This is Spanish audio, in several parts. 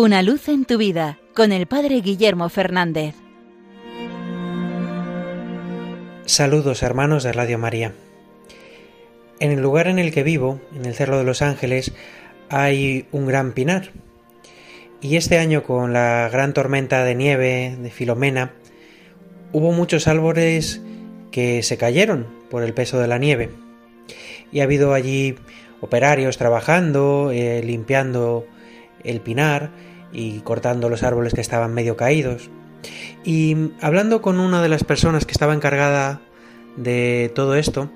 Una luz en tu vida con el Padre Guillermo Fernández. Saludos hermanos de Radio María. En el lugar en el que vivo, en el Cerro de los Ángeles, hay un gran pinar. Y este año con la gran tormenta de nieve de Filomena, hubo muchos árboles que se cayeron por el peso de la nieve. Y ha habido allí operarios trabajando, eh, limpiando el pinar y cortando los árboles que estaban medio caídos. Y hablando con una de las personas que estaba encargada de todo esto,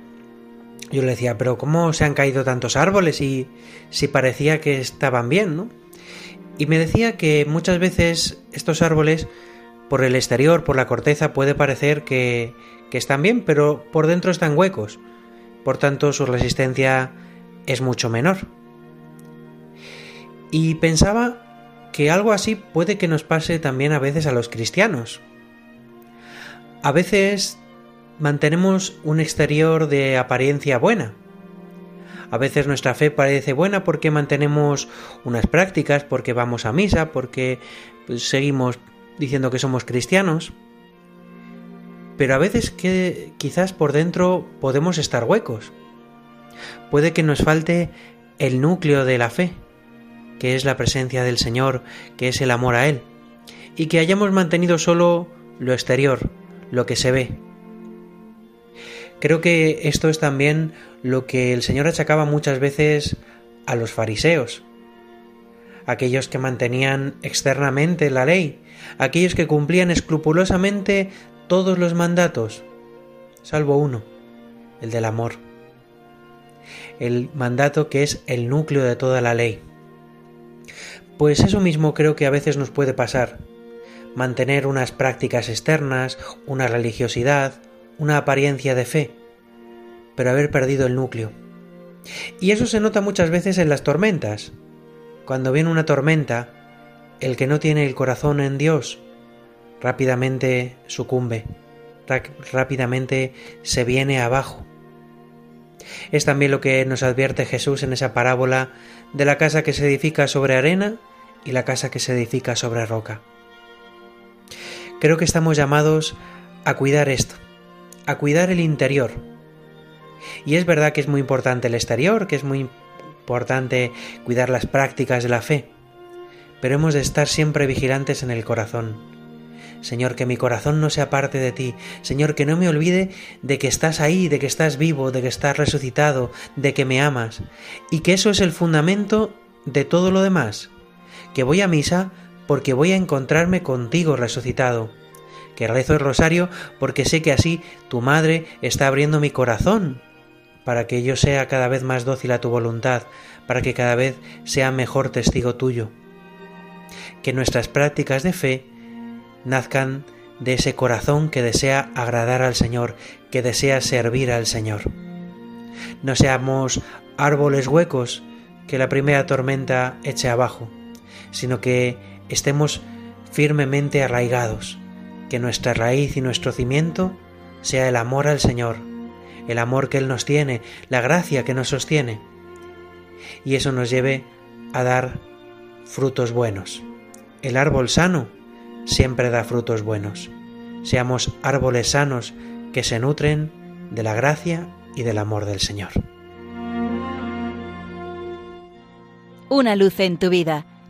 yo le decía, pero ¿cómo se han caído tantos árboles y si parecía que estaban bien, ¿no? Y me decía que muchas veces estos árboles, por el exterior, por la corteza, puede parecer que, que están bien, pero por dentro están huecos. Por tanto, su resistencia es mucho menor. Y pensaba que algo así puede que nos pase también a veces a los cristianos. A veces mantenemos un exterior de apariencia buena. A veces nuestra fe parece buena porque mantenemos unas prácticas, porque vamos a misa, porque seguimos diciendo que somos cristianos. Pero a veces que quizás por dentro podemos estar huecos puede que nos falte el núcleo de la fe, que es la presencia del Señor, que es el amor a Él, y que hayamos mantenido solo lo exterior, lo que se ve. Creo que esto es también lo que el Señor achacaba muchas veces a los fariseos, aquellos que mantenían externamente la ley, aquellos que cumplían escrupulosamente todos los mandatos, salvo uno, el del amor el mandato que es el núcleo de toda la ley. Pues eso mismo creo que a veces nos puede pasar, mantener unas prácticas externas, una religiosidad, una apariencia de fe, pero haber perdido el núcleo. Y eso se nota muchas veces en las tormentas. Cuando viene una tormenta, el que no tiene el corazón en Dios rápidamente sucumbe, rápidamente se viene abajo. Es también lo que nos advierte Jesús en esa parábola de la casa que se edifica sobre arena y la casa que se edifica sobre roca. Creo que estamos llamados a cuidar esto, a cuidar el interior. Y es verdad que es muy importante el exterior, que es muy importante cuidar las prácticas de la fe, pero hemos de estar siempre vigilantes en el corazón Señor, que mi corazón no se aparte de ti. Señor, que no me olvide de que estás ahí, de que estás vivo, de que estás resucitado, de que me amas. Y que eso es el fundamento de todo lo demás. Que voy a misa porque voy a encontrarme contigo resucitado. Que rezo el rosario porque sé que así tu madre está abriendo mi corazón para que yo sea cada vez más dócil a tu voluntad, para que cada vez sea mejor testigo tuyo. Que nuestras prácticas de fe nazcan de ese corazón que desea agradar al Señor, que desea servir al Señor. No seamos árboles huecos que la primera tormenta eche abajo, sino que estemos firmemente arraigados, que nuestra raíz y nuestro cimiento sea el amor al Señor, el amor que Él nos tiene, la gracia que nos sostiene, y eso nos lleve a dar frutos buenos. El árbol sano siempre da frutos buenos. Seamos árboles sanos que se nutren de la gracia y del amor del Señor. Una luz en tu vida